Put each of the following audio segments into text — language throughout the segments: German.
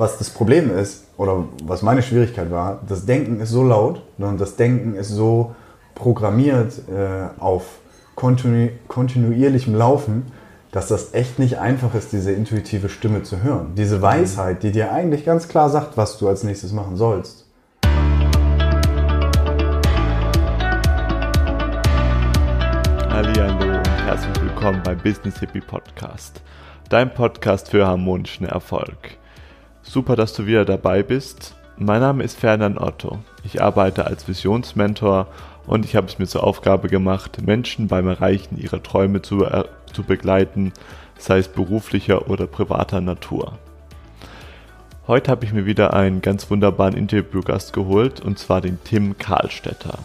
Was das Problem ist, oder was meine Schwierigkeit war, das Denken ist so laut und das Denken ist so programmiert äh, auf kontinu kontinuierlichem Laufen, dass das echt nicht einfach ist, diese intuitive Stimme zu hören. Diese Weisheit, die dir eigentlich ganz klar sagt, was du als nächstes machen sollst. Hallo und herzlich willkommen beim Business Hippie Podcast, dein Podcast für harmonischen Erfolg. Super, dass du wieder dabei bist. Mein Name ist Ferdinand Otto. Ich arbeite als Visionsmentor und ich habe es mir zur Aufgabe gemacht, Menschen beim Erreichen ihrer Träume zu, äh, zu begleiten, sei es beruflicher oder privater Natur. Heute habe ich mir wieder einen ganz wunderbaren Interviewgast geholt, und zwar den Tim Karlstetter.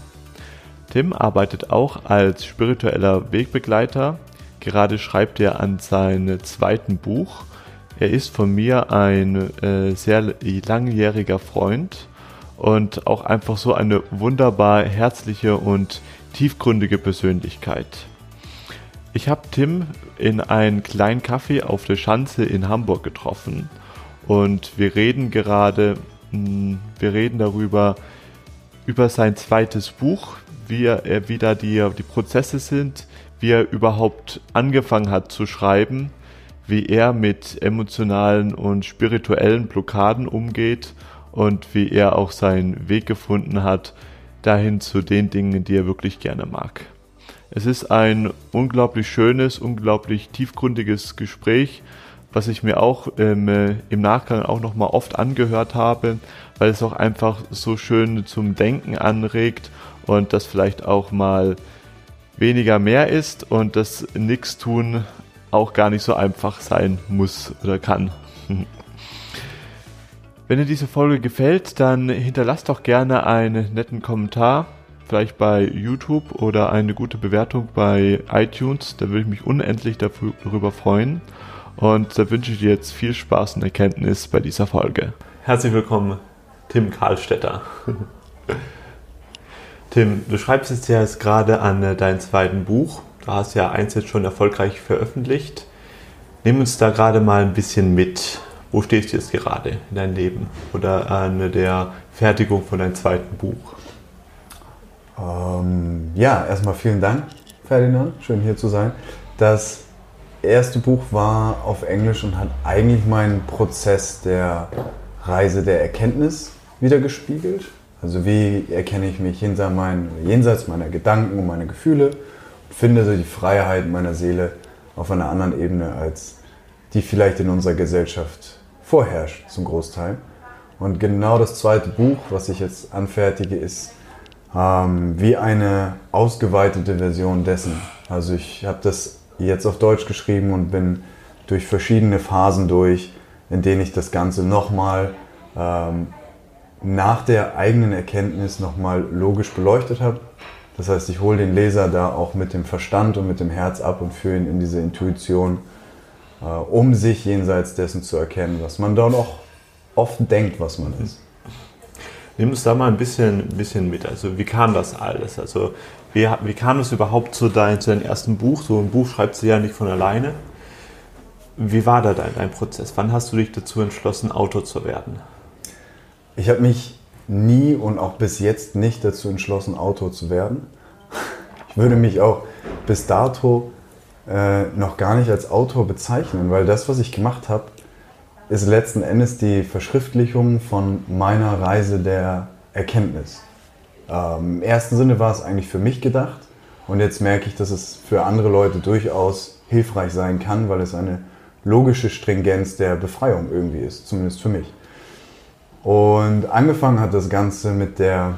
Tim arbeitet auch als spiritueller Wegbegleiter. Gerade schreibt er an seinem zweiten Buch er ist von mir ein äh, sehr langjähriger Freund und auch einfach so eine wunderbar herzliche und tiefgründige Persönlichkeit. Ich habe Tim in einem kleinen Café auf der Schanze in Hamburg getroffen und wir reden gerade, mh, hm, wir reden darüber, über sein zweites Buch, wie er, wie da die, die Prozesse sind, wie er überhaupt angefangen hat zu schreiben wie er mit emotionalen und spirituellen Blockaden umgeht und wie er auch seinen Weg gefunden hat dahin zu den Dingen, die er wirklich gerne mag. Es ist ein unglaublich schönes, unglaublich tiefgründiges Gespräch, was ich mir auch ähm, im Nachgang auch nochmal oft angehört habe, weil es auch einfach so schön zum Denken anregt und das vielleicht auch mal weniger mehr ist und das Nichtstun auch gar nicht so einfach sein muss oder kann. Wenn dir diese Folge gefällt, dann hinterlass doch gerne einen netten Kommentar, vielleicht bei YouTube oder eine gute Bewertung bei iTunes. Da würde ich mich unendlich darüber freuen. Und da wünsche ich dir jetzt viel Spaß und Erkenntnis bei dieser Folge. Herzlich willkommen, Tim Karlstetter. Tim, du schreibst jetzt ja jetzt gerade an äh, deinem zweiten Buch Du hast ja eins jetzt schon erfolgreich veröffentlicht. Nimm uns da gerade mal ein bisschen mit. Wo stehst du jetzt gerade in deinem Leben oder an der Fertigung von deinem zweiten Buch? Ähm, ja, erstmal vielen Dank, Ferdinand. Schön hier zu sein. Das erste Buch war auf Englisch und hat eigentlich meinen Prozess der Reise der Erkenntnis wiedergespiegelt. Also wie erkenne ich mich jenseits meiner Gedanken und meiner Gefühle finde so die Freiheit meiner Seele auf einer anderen Ebene, als die vielleicht in unserer Gesellschaft vorherrscht, zum Großteil. Und genau das zweite Buch, was ich jetzt anfertige, ist ähm, wie eine ausgeweitete Version dessen. Also ich habe das jetzt auf Deutsch geschrieben und bin durch verschiedene Phasen durch, in denen ich das Ganze nochmal ähm, nach der eigenen Erkenntnis nochmal logisch beleuchtet habe das heißt, ich hole den Leser da auch mit dem Verstand und mit dem Herz ab und führe ihn in diese Intuition, äh, um sich jenseits dessen zu erkennen, was man dann auch oft denkt, was man ist. Nimm uns da mal ein bisschen, ein bisschen mit. Also wie kam das alles? Also wie, wie kam es überhaupt zu, dein, zu deinem ersten Buch? So ein Buch schreibst du ja nicht von alleine. Wie war da dein, dein Prozess? Wann hast du dich dazu entschlossen, Autor zu werden? Ich habe mich nie und auch bis jetzt nicht dazu entschlossen, Autor zu werden. Ich würde mich auch bis dato äh, noch gar nicht als Autor bezeichnen, weil das, was ich gemacht habe, ist letzten Endes die Verschriftlichung von meiner Reise der Erkenntnis. Ähm, Im ersten Sinne war es eigentlich für mich gedacht und jetzt merke ich, dass es für andere Leute durchaus hilfreich sein kann, weil es eine logische Stringenz der Befreiung irgendwie ist, zumindest für mich. Und angefangen hat das Ganze mit der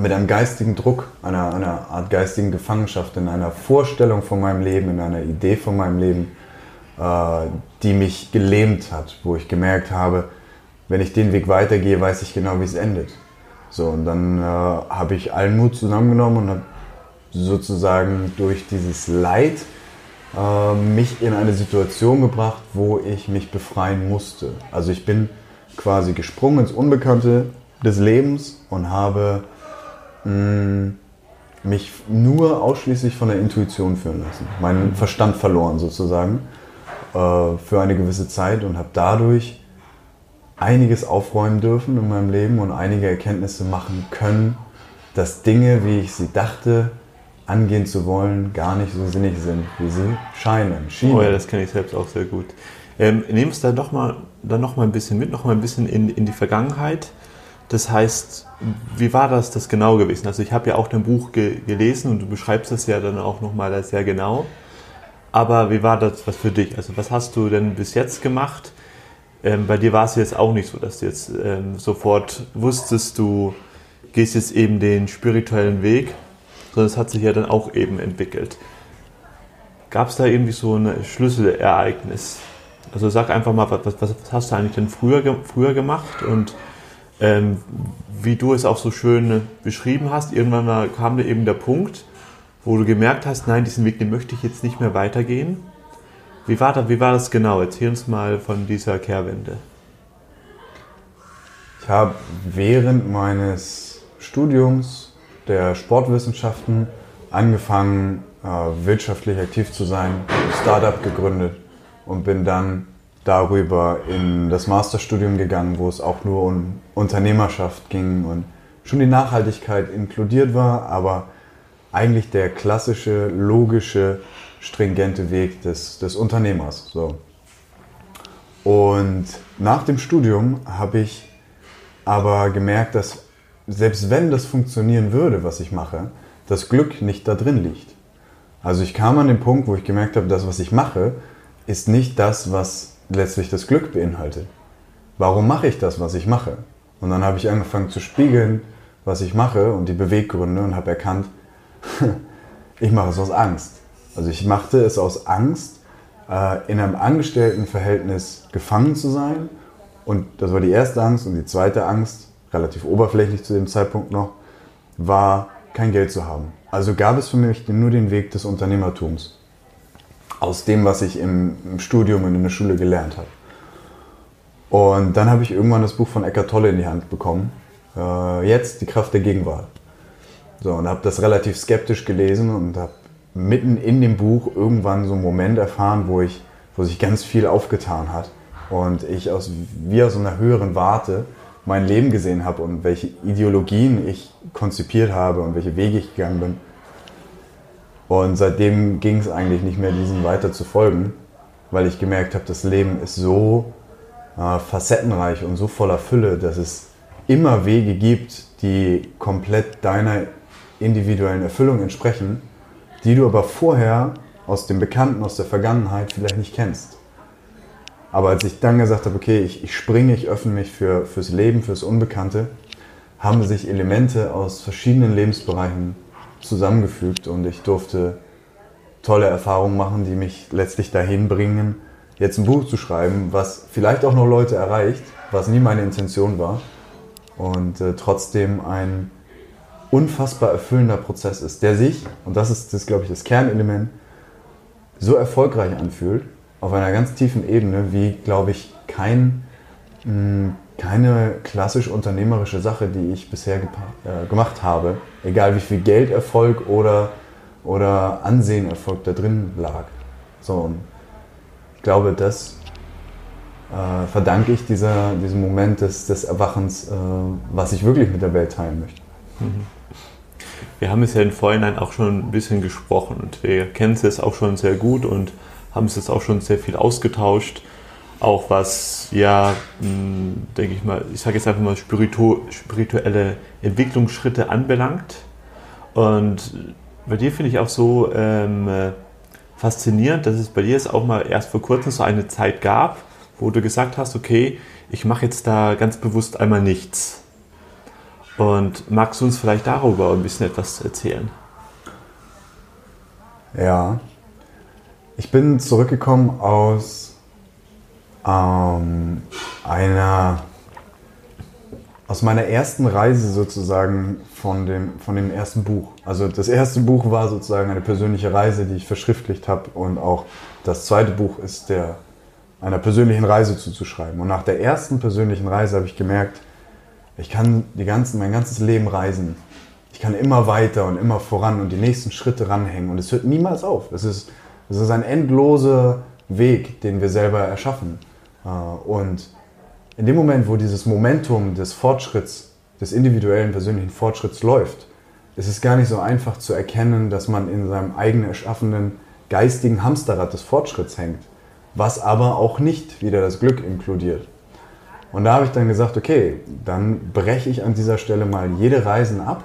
mit einem geistigen Druck, einer, einer Art geistigen Gefangenschaft, in einer Vorstellung von meinem Leben, in einer Idee von meinem Leben, äh, die mich gelähmt hat, wo ich gemerkt habe, wenn ich den Weg weitergehe, weiß ich genau, wie es endet. So, und dann äh, habe ich allen Mut zusammengenommen und habe sozusagen durch dieses Leid äh, mich in eine Situation gebracht, wo ich mich befreien musste. Also ich bin quasi gesprungen ins Unbekannte des Lebens und habe mh, mm, mich nur ausschließlich von der Intuition führen lassen. Meinen Verstand verloren sozusagen äh, für eine gewisse Zeit und habe dadurch einiges aufräumen dürfen in meinem Leben und einige Erkenntnisse machen können, dass Dinge, wie ich sie dachte, angehen zu wollen, gar nicht so sinnig sind, wie sie scheinen. Schienen. Oh ja, das kenne ich selbst auch sehr gut. Ähm, Nehmen es dann doch mal, dann noch mal ein bisschen mit, noch mal ein bisschen in, in die Vergangenheit. Das heißt, wie war das, das genau gewesen? Also ich habe ja auch dein Buch ge gelesen und du beschreibst das ja dann auch noch mal sehr genau. Aber wie war das was für dich? Also was hast du denn bis jetzt gemacht? Ähm, bei dir war es jetzt auch nicht so, dass du jetzt ähm, sofort wusstest, du gehst jetzt eben den spirituellen Weg, sondern es hat sich ja dann auch eben entwickelt. Gab es da irgendwie so ein Schlüsselereignis? Also sag einfach mal, was, was, hast du eigentlich denn früher, früher gemacht und ähm, wie du es auch so schön beschrieben hast, irgendwann mal kam dir eben der Punkt, wo du gemerkt hast, nein, diesen Weg, den möchte ich jetzt nicht mehr weitergehen. Wie war, das, wie war das genau? Erzähl uns mal von dieser Kehrwende. Ich habe während meines Studiums der Sportwissenschaften angefangen, äh, wirtschaftlich aktiv zu sein, ein Startup gegründet und bin dann darüber in das Masterstudium gegangen, wo es auch nur um Unternehmerschaft ging und schon die Nachhaltigkeit inkludiert war, aber eigentlich der klassische, logische, stringente Weg des, des Unternehmers. So. Und nach dem Studium habe ich aber gemerkt, dass selbst wenn das funktionieren würde, was ich mache, das Glück nicht da drin liegt. Also ich kam an den Punkt, wo ich gemerkt habe, das, was ich mache, ist nicht das, was letztlich das Glück beinhaltet. Warum mache ich das, was ich mache? Und dann habe ich angefangen zu spiegeln, was ich mache und die Beweggründe und habe erkannt, ich mache es aus Angst. Also ich machte es aus Angst, äh, in einem Angestelltenverhältnis gefangen zu sein. Und das war die erste Angst. Und die zweite Angst, relativ oberflächlich zu dem Zeitpunkt noch, war kein Geld zu haben. Also gab es für mich nur den Weg des Unternehmertums. Aus dem, was ich im, im Studium und in der Schule gelernt habe. Und dann habe ich irgendwann das Buch von Eckart Tolle in die Hand bekommen. Äh, jetzt die Kraft der Gegenwart. So, und habe das relativ skeptisch gelesen und habe mitten in dem Buch irgendwann so einen Moment erfahren, wo, ich, wo sich ganz viel aufgetan hat und ich aus, wie aus einer höheren Warte mein Leben gesehen habe und welche Ideologien ich konzipiert habe und welche Wege ich gegangen bin. Und seitdem ging es eigentlich nicht mehr, diesen weiter zu folgen, weil ich gemerkt habe, das Leben ist so äh, facettenreich und so voller Fülle, dass es immer Wege gibt, die komplett deiner individuellen Erfüllung entsprechen die du aber vorher aus dem Bekannten, aus der Vergangenheit vielleicht nicht kennst. Aber als ich dann gesagt habe, okay, ich, ich springe, ich öffne mich für, fürs Leben, fürs Unbekannte, haben sich Elemente aus verschiedenen Lebensbereichen zusammengefügt und ich durfte tolle Erfahrungen machen, die mich letztlich dahin bringen, jetzt ein Buch zu schreiben, was vielleicht auch noch Leute erreicht, was nie meine Intention war und äh, trotzdem ein unfassbar erfüllender Prozess ist, der sich, und das ist, das, glaube ich, das Kernelement, so erfolgreich anfühlt, auf einer ganz tiefen Ebene, wie, glaube ich, kein, mh, hm, keine klassisch unternehmerische Sache, die ich bisher äh, gemacht habe, egal wie viel Geld, Erfolg oder, oder Ansehen, da drin lag. So, und ich glaube, das äh, verdanke ich dieser, diesem Moment des, des Erwachens, äh, was ich wirklich mit der Welt teilen möchte. Mhm. Wir haben es ja im Vorhinein auch schon ein bisschen gesprochen und wir kennen es jetzt auch schon sehr gut und haben es jetzt auch schon sehr viel ausgetauscht. Auch was, ja, hm, denke ich mal, ich sage jetzt einfach mal spiritu spirituelle Entwicklungsschritte anbelangt. Und bei dir finde ich auch so ähm, faszinierend, dass es bei dir jetzt auch mal erst vor kurzem so eine Zeit gab, wo du gesagt hast, okay, ich mache jetzt da ganz bewusst einmal nichts. Und magst du uns vielleicht darüber ein bisschen etwas erzählen? Ja, ich bin zurückgekommen aus ähm, einer, aus meiner ersten Reise sozusagen von dem, von dem ersten Buch. Also das erste Buch war sozusagen eine persönliche Reise, die ich verschriftlicht habe und auch das zweite Buch ist der einer persönlichen Reise zuzuschreiben. Und nach der ersten persönlichen Reise habe ich gemerkt, ich kann die ganzen, mein ganzes Leben reisen. Ich kann immer weiter und immer voran und die nächsten Schritte ranhängen. Und es hört niemals auf. Es ist, es ist ein endloser Weg, den wir selber erschaffen. Äh, und in dem Moment, wo dieses Momentum des Fortschritts, des individuellen persönlichen Fortschritts läuft, ist es gar nicht so einfach zu erkennen, dass man in seinem eigenen erschaffenen geistigen Hamsterrad des Fortschritts hängt, was aber auch nicht wieder das Glück inkludiert. Und da habe ich dann gesagt, okay, dann breche ich an dieser Stelle mal jede Reisen ab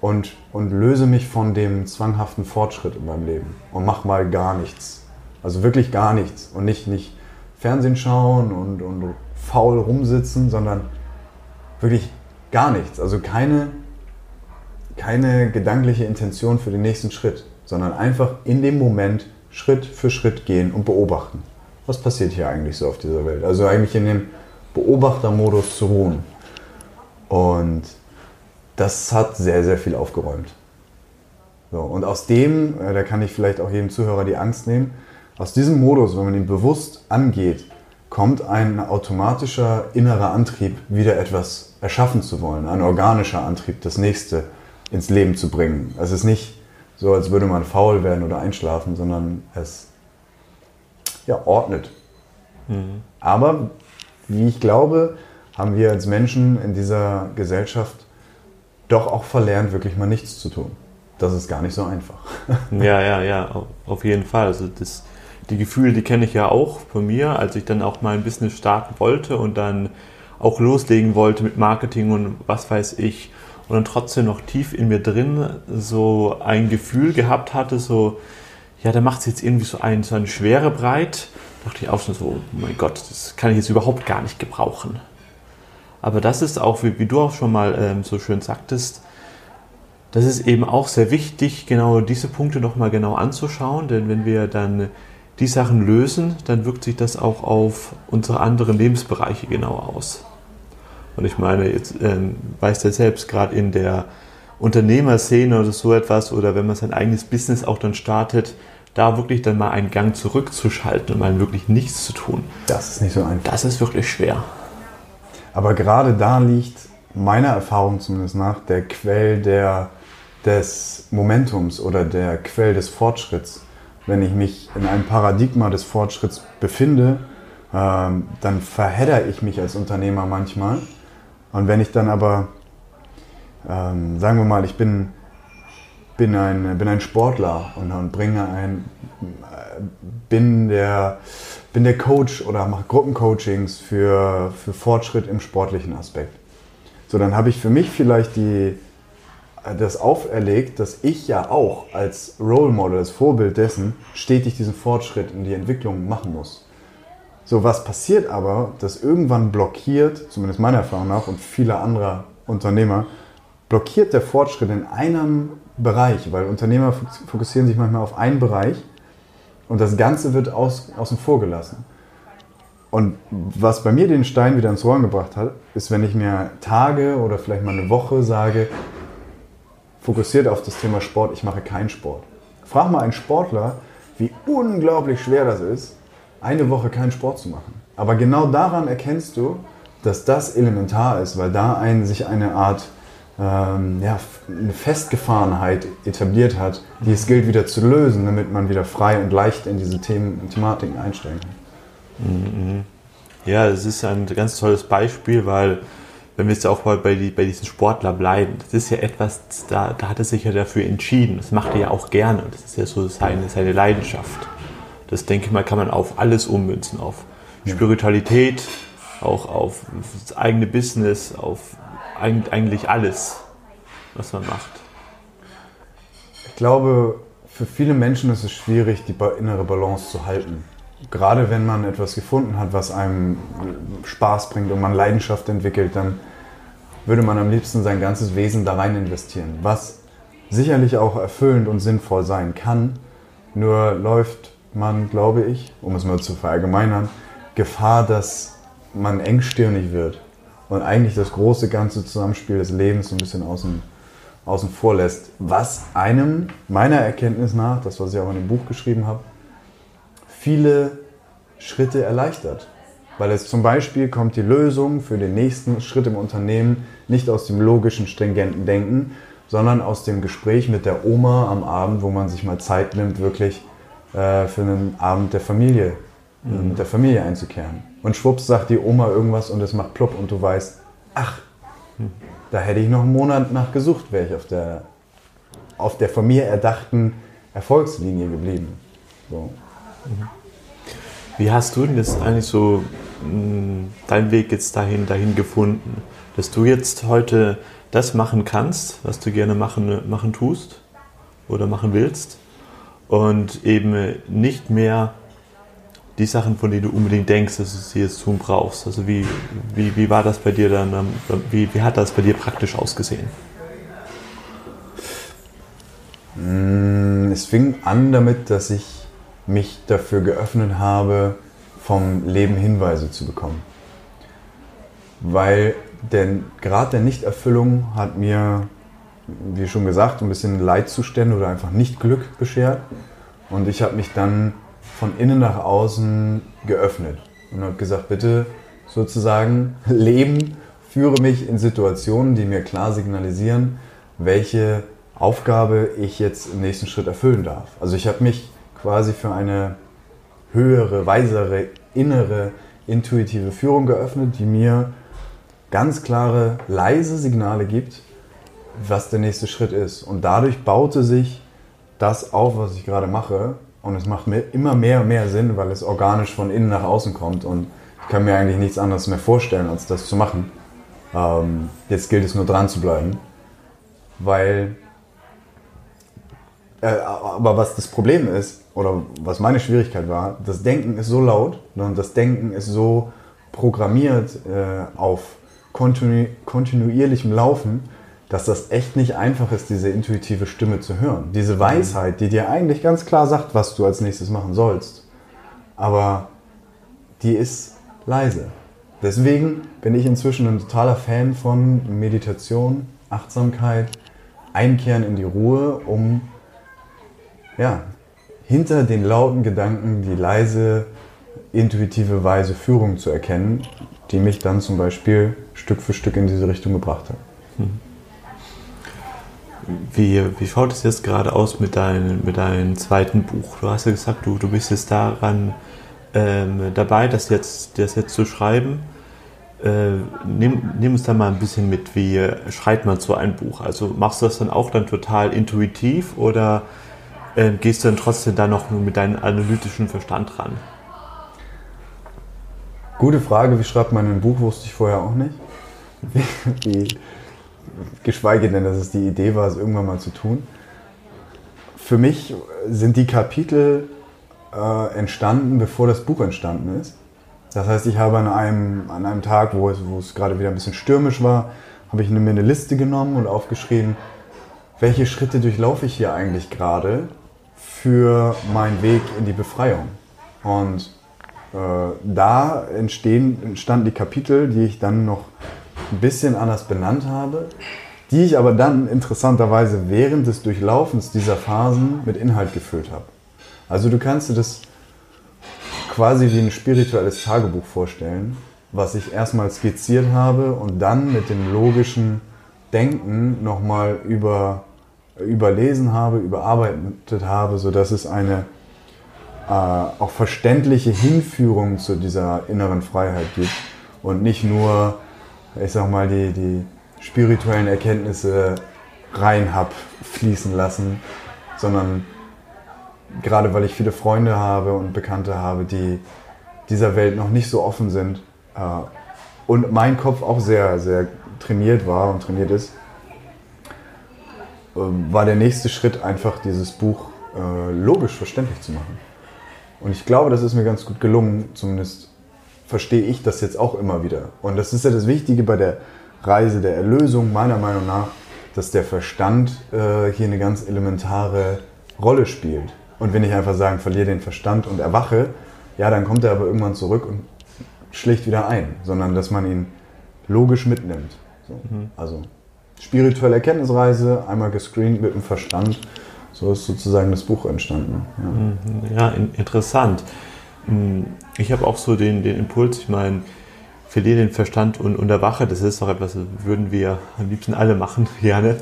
und, und löse mich von dem zwanghaften Fortschritt in meinem Leben und mach mal gar nichts. Also wirklich gar nichts und nicht, nicht Fernsehen schauen und, und faul rumsitzen, sondern wirklich gar nichts. Also keine, keine gedankliche Intention für den nächsten Schritt, sondern einfach in dem Moment Schritt für Schritt gehen und beobachten. Was passiert hier eigentlich so auf dieser Welt? Also eigentlich in dem Beobachtermodus zu ruhen. Und das hat sehr, sehr viel aufgeräumt. So, und aus dem, äh, da kann ich vielleicht auch jedem Zuhörer die Angst nehmen, aus diesem Modus, wenn man ihn bewusst angeht, kommt ein automatischer innerer Antrieb, wieder etwas erschaffen zu wollen, ein organischer Antrieb, das nächste ins Leben zu bringen. Es ist nicht so, als würde man faul werden oder einschlafen, sondern es ja, ordnet. Mhm. Aber wie ich glaube, haben wir als Menschen in dieser Gesellschaft doch auch verlernt, wirklich mal nichts zu tun. Das ist gar nicht so einfach. Ja, ja, ja, auf jeden Fall. Also das, die Gefühle, die kenne ich ja auch von mir, als ich dann auch mein Business starten wollte und dann auch loslegen wollte mit Marketing und was weiß ich. Und dann trotzdem noch tief in mir drin so ein Gefühl gehabt hatte, so, ja, da macht es jetzt irgendwie so, ein, so eine Schwere breit. Da dachte ich auch schon so, oh mein Gott, das kann ich jetzt überhaupt gar nicht gebrauchen. Aber das ist auch, wie, wie du auch schon mal ähm, so schön sagtest, das ist eben auch sehr wichtig, genau diese Punkte nochmal genau anzuschauen, denn wenn wir dann die Sachen lösen, dann wirkt sich das auch auf unsere anderen Lebensbereiche genau aus. Und ich meine, jetzt ähm, weißt du selbst, gerade in der Unternehmerszene oder so etwas, oder wenn man sein eigenes Business auch dann startet, da wirklich dann mal einen Gang zurückzuschalten und mal wirklich nichts zu tun. Das ist nicht so einfach. Das ist wirklich schwer. Aber gerade da liegt meiner Erfahrung zumindest nach der Quell der, des Momentums oder der Quell des Fortschritts wenn ich mich in einem Paradigma des Fortschritts befinde, ähm, dann verhedder ich mich als Unternehmer manchmal. Und wenn ich dann aber, ähm, sagen wir mal, ich bin, bin, ein, bin ein Sportler und, und bringe ein, äh, bin der, bin der Coach oder mache Gruppencoachings für, für Fortschritt im sportlichen Aspekt. So, dann habe ich für mich vielleicht die, das auferlegt, dass ich ja auch als Role Model, als Vorbild dessen, stetig diesen Fortschritt in die Entwicklung machen muss. So, was passiert aber, dass irgendwann blockiert, zumindest meiner Erfahrung nach und vieler anderer Unternehmer, blockiert der Fortschritt in einem Bereich, weil Unternehmer fokussieren sich manchmal auf einen Bereich und das Ganze wird aus, außen vor gelassen. Und was bei mir den Stein wieder ins Rollen gebracht hat, ist, wenn ich mir Tage oder vielleicht mal eine Woche sage, fokussiert auf das Thema Sport, ich mache keinen Sport. Frag mal einen Sportler, wie unglaublich schwer das ist, eine Woche keinen Sport zu machen. Aber genau daran erkennst du, dass das elementar ist, weil da ein, sich eine Art ähm, ja, eine Festgefahrenheit etabliert hat, die es gilt wieder zu lösen, damit man wieder frei und leicht in diese Themen, Thematiken einsteigen kann. Mhm. Ja, es ist ein ganz tolles Beispiel, weil wenn wir jetzt auch mal bei, die, bei diesen Sportler bleiben, das ist ja etwas, da, da hat er sich ja dafür entschieden. Das macht er ja auch gerne. Das ist ja so seine, seine Leidenschaft. Das denke ich mal, kann man auf alles ummünzen. Auf Spiritualität, auch auf das eigene Business, auf eigentlich alles, was man macht. Ich glaube, für viele Menschen ist es schwierig, die innere Balance zu halten gerade wenn man etwas gefunden hat, was einem Spaß bringt und man Leidenschaft entwickelt, dann würde man am liebsten sein ganzes Wesen da rein investieren, was sicherlich auch erfüllend und sinnvoll sein kann. Nur läuft man, glaube ich, um es mal zu verallgemeinern, Gefahr, dass man engstirnig wird und eigentlich das große ganze Zusammenspiel des Lebens so ein bisschen außen, außen vor lässt, was einem meiner Erkenntnis nach, das was ich auch in dem Buch geschrieben habe, viele Schritte erleichtert. Weil es zum Beispiel kommt die Lösung für den nächsten Schritt im Unternehmen nicht aus dem logischen, stringenten Denken, sondern aus dem Gespräch mit der Oma am Abend, wo man sich mal Zeit nimmt, wirklich äh, für einen Abend der Familie, mhm. der Familie einzukehren. und schwupps sagt die Oma irgendwas und es macht plopp und du weißt, ach, da hätte ich noch einen Monat nach gesucht, wäre ich auf der, auf der von mir erdachten Erfolgslinie geblieben. So. Wie hast du denn jetzt eigentlich so mh, deinen Weg jetzt dahin, dahin gefunden, dass du jetzt heute das machen kannst, was du gerne machen, machen tust oder machen willst und eben nicht mehr die Sachen, von denen du unbedingt denkst, dass du sie jetzt tun brauchst. Also wie, wie, wie war das bei dir dann, ähm, wie, wie hat das bei dir praktisch ausgesehen? Mm, es fing an damit, dass ich mich dafür geöffnet habe, vom Leben Hinweise zu bekommen. Weil denn Grad der Nichterfüllung hat mir, wie schon gesagt, ein bisschen Leidzustände oder einfach nicht Glück beschert. Und ich habe mich dann von innen nach außen geöffnet und habe gesagt, bitte sozusagen Leben, führe mich in Situationen, die mir klar signalisieren, welche Aufgabe ich jetzt im nächsten Schritt erfüllen darf. Also ich habe mich quasi für eine höhere, weisere, innere, intuitive Führung geöffnet, die mir ganz klare, leise Signale gibt, was der nächste Schritt ist. Und dadurch baute sich das auf, was ich gerade mache. Und es macht mir immer mehr und mehr Sinn, weil es organisch von innen nach außen kommt. Und ich kann mir eigentlich nichts anderes mehr vorstellen, als das zu machen. Ähm, jetzt gilt es nur dran zu bleiben. Weil aber was das Problem ist, oder was meine Schwierigkeit war, das Denken ist so laut und das Denken ist so programmiert äh, auf kontinu kontinuierlichem Laufen, dass das echt nicht einfach ist, diese intuitive Stimme zu hören. Diese Weisheit, die dir eigentlich ganz klar sagt, was du als nächstes machen sollst. Aber die ist leise. Deswegen bin ich inzwischen ein totaler Fan von Meditation, Achtsamkeit, Einkehren in die Ruhe, um ja, hinter den lauten Gedanken die leise, intuitive Weise Führung zu erkennen, die mich dann zum Beispiel Stück für Stück in diese Richtung gebracht hat. Hm. Wie, wie schaut es jetzt gerade aus mit, dein, mit deinem zweiten Buch? Du hast ja gesagt, du, du bist jetzt daran ähm, dabei, das jetzt, das jetzt zu schreiben. Äh, nimm, nimm uns da mal ein bisschen mit, wie schreibt man so ein Buch? Also machst du das dann auch dann total intuitiv oder äh, gehst du dann trotzdem da noch mit deinem analytischen Verstand ran? Gute Frage, wie schreibt man ein Buch, wusste ich vorher auch nicht. Wie, geschweige denn, dass es die Idee war, es irgendwann mal zu tun. Für mich sind die Kapitel äh, entstanden, bevor das Buch entstanden ist. Das heißt, ich habe an einem, an einem Tag, wo es, wo es gerade wieder ein bisschen stürmisch war, habe ich mir eine Liste genommen und aufgeschrieben, welche Schritte durchlaufe ich hier eigentlich gerade für meinen Weg in die Befreiung. Und äh, da entstehen, entstanden die Kapitel, die ich dann noch ein bisschen anders benannt habe, die ich aber dann interessanterweise während des Durchlaufens dieser Phasen mit Inhalt gefüllt habe. Also du kannst dir das quasi wie ein spirituelles Tagebuch vorstellen, was ich erstmal skizziert habe und dann mit dem logischen Denken nochmal über überlesen habe, überarbeitet habe, sodass es eine äh, auch verständliche Hinführung zu dieser inneren Freiheit gibt und nicht nur, ich sag mal, die, die spirituellen Erkenntnisse rein hab fließen lassen, sondern gerade weil ich viele Freunde habe und Bekannte habe, die dieser Welt noch nicht so offen sind äh, und mein Kopf auch sehr, sehr trainiert war und trainiert ist, war der nächste Schritt einfach dieses Buch äh, logisch verständlich zu machen. Und ich glaube, das ist mir ganz gut gelungen, zumindest verstehe ich das jetzt auch immer wieder. Und das ist ja das Wichtige bei der Reise der Erlösung, meiner Meinung nach, dass der Verstand äh, hier eine ganz elementare Rolle spielt. Und wenn ich einfach sagen, verliere den Verstand und erwache, ja, dann kommt er aber irgendwann zurück und schlägt wieder ein, sondern dass man ihn logisch mitnimmt. So. Mhm. Also spirituelle Erkenntnisreise, einmal gescreent mit dem Verstand. So ist sozusagen das Buch entstanden. Ja, ja interessant. Hm, ich habe auch so den, den Impuls, ich meine, verliere den Verstand und, und erwache, das ist doch etwas, würden wir am liebsten alle machen, gerne.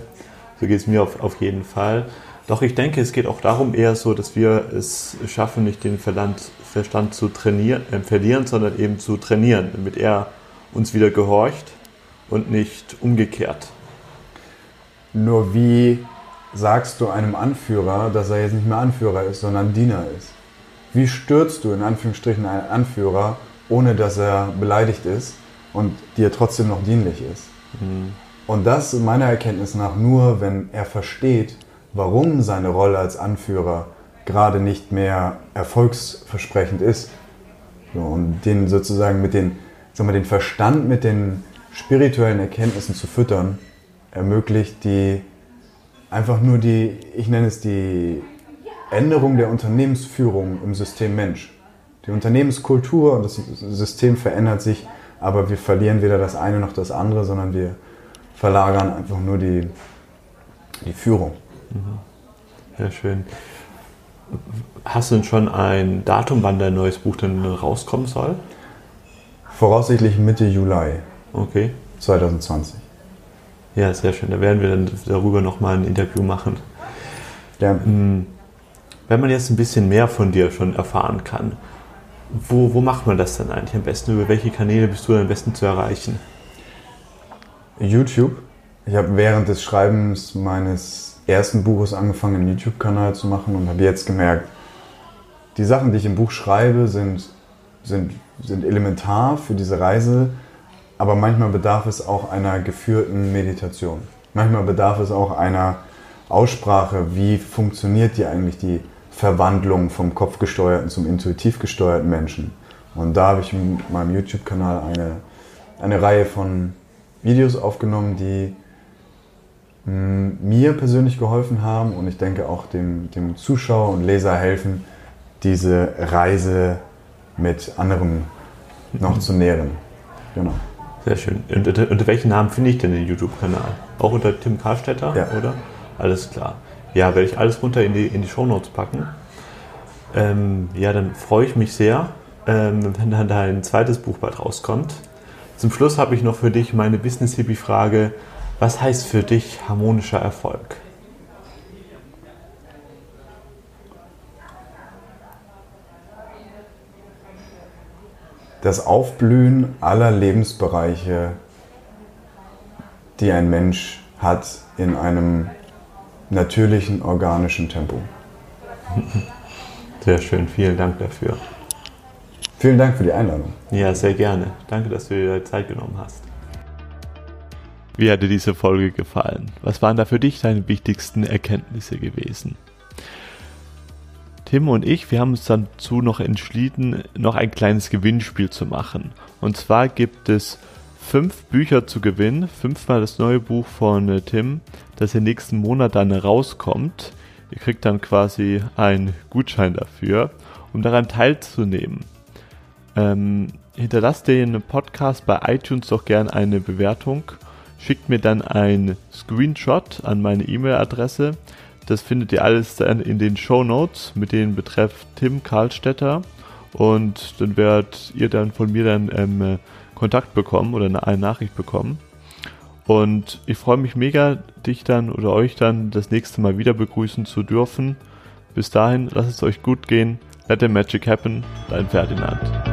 So geht es mir auf, auf jeden Fall. Doch ich denke, es geht auch darum eher so, dass wir es schaffen, nicht den Verstand, Verstand zu trainieren, äh, verlieren, sondern eben zu trainieren, damit er uns wieder gehorcht und nicht umgekehrt. Nur wie sagst du einem Anführer, dass er jetzt nicht mehr Anführer ist, sondern Diener ist? Wie stürzt du in Anführungsstrichen einen Anführer, ohne dass er beleidigt ist und dir trotzdem noch dienlich ist? Mhm. Und das meiner Erkenntnis nach nur, wenn er versteht, warum seine Rolle als Anführer gerade nicht mehr erfolgsversprechend ist. So, und den sozusagen mit den, sagen wir, den Verstand mit den spirituellen Erkenntnissen zu füttern, ermöglicht die einfach nur die, ich nenne es die Änderung der Unternehmensführung im System Mensch. Die Unternehmenskultur und das System verändert sich, aber wir verlieren weder das eine noch das andere, sondern wir verlagern einfach nur die, die Führung. Ja, schön. Hast du denn schon ein Datum, wann dein neues Buch dann rauskommen soll? Voraussichtlich Mitte Juli. Okay. 2020. Ja, sehr schön. Da werden wir dann darüber nochmal ein Interview machen. Ja. Hm. Wenn man jetzt ein bisschen mehr von dir schon erfahren kann, wo, wo macht man das dann eigentlich am besten? Über welche Kanäle bist du am besten zu erreichen? YouTube. Ich habe während des Schreibens meines ersten Buches angefangen, einen YouTube-Kanal zu machen und habe jetzt gemerkt, die Sachen, die ich im Buch schreibe, sind, sind, sind elementar für diese Reise, aber manchmal bedarf es auch einer geführten Meditation. Manchmal bedarf es auch einer Aussprache, wie funktioniert die eigentlich die Verwandlung vom kopfgesteuerten zum intuitiv gesteuerten Menschen. Und da habe ich in meinem YouTube-Kanal eine, eine Reihe von Videos aufgenommen, die mir persönlich geholfen haben und ich denke auch dem, dem Zuschauer und Leser helfen, diese Reise mit anderen noch zu nähren. Genau. Sehr schön. Und unter, unter welchen Namen finde ich denn den YouTube-Kanal? Auch unter Tim Karstetter, ja. oder? Alles klar. Ja, werde ich alles runter in die, in die Shownotes packen. Ähm, ja, dann freue ich mich sehr, ähm, wenn dann dein zweites Buch bald rauskommt. Zum Schluss habe ich noch für dich meine Business-Hippie-Frage. Was heißt für dich harmonischer Erfolg? Das Aufblühen aller Lebensbereiche, die ein Mensch hat, in einem natürlichen, organischen Tempo. Sehr schön, vielen Dank dafür. Vielen Dank für die Einladung. Ja, sehr gerne. Danke, dass du dir Zeit genommen hast. Wie hat dir diese Folge gefallen? Was waren da für dich deine wichtigsten Erkenntnisse gewesen? Tim und ich, wir haben uns dazu noch entschieden, noch ein kleines Gewinnspiel zu machen. Und zwar gibt es fünf Bücher zu gewinnen, fünfmal das neue Buch von äh, Tim, das im nächsten Monat dann rauskommt. Ihr kriegt dann quasi einen Gutschein dafür, um daran teilzunehmen. Ähm, hinterlasst den Podcast bei iTunes doch gerne eine Bewertung schickt mir dann ein Screenshot an meine E-Mail-Adresse. Das findet ihr alles dann in den Show Notes mit dem Betreff Tim Karlstetter. Und dann werdet ihr dann von mir dann ähm, Kontakt bekommen oder eine Nachricht bekommen. Und ich freue mich mega, dich dann oder euch dann das nächste Mal wieder begrüßen zu dürfen. Bis dahin, lasst es euch gut gehen. Let the magic happen. Dein Ferdinand.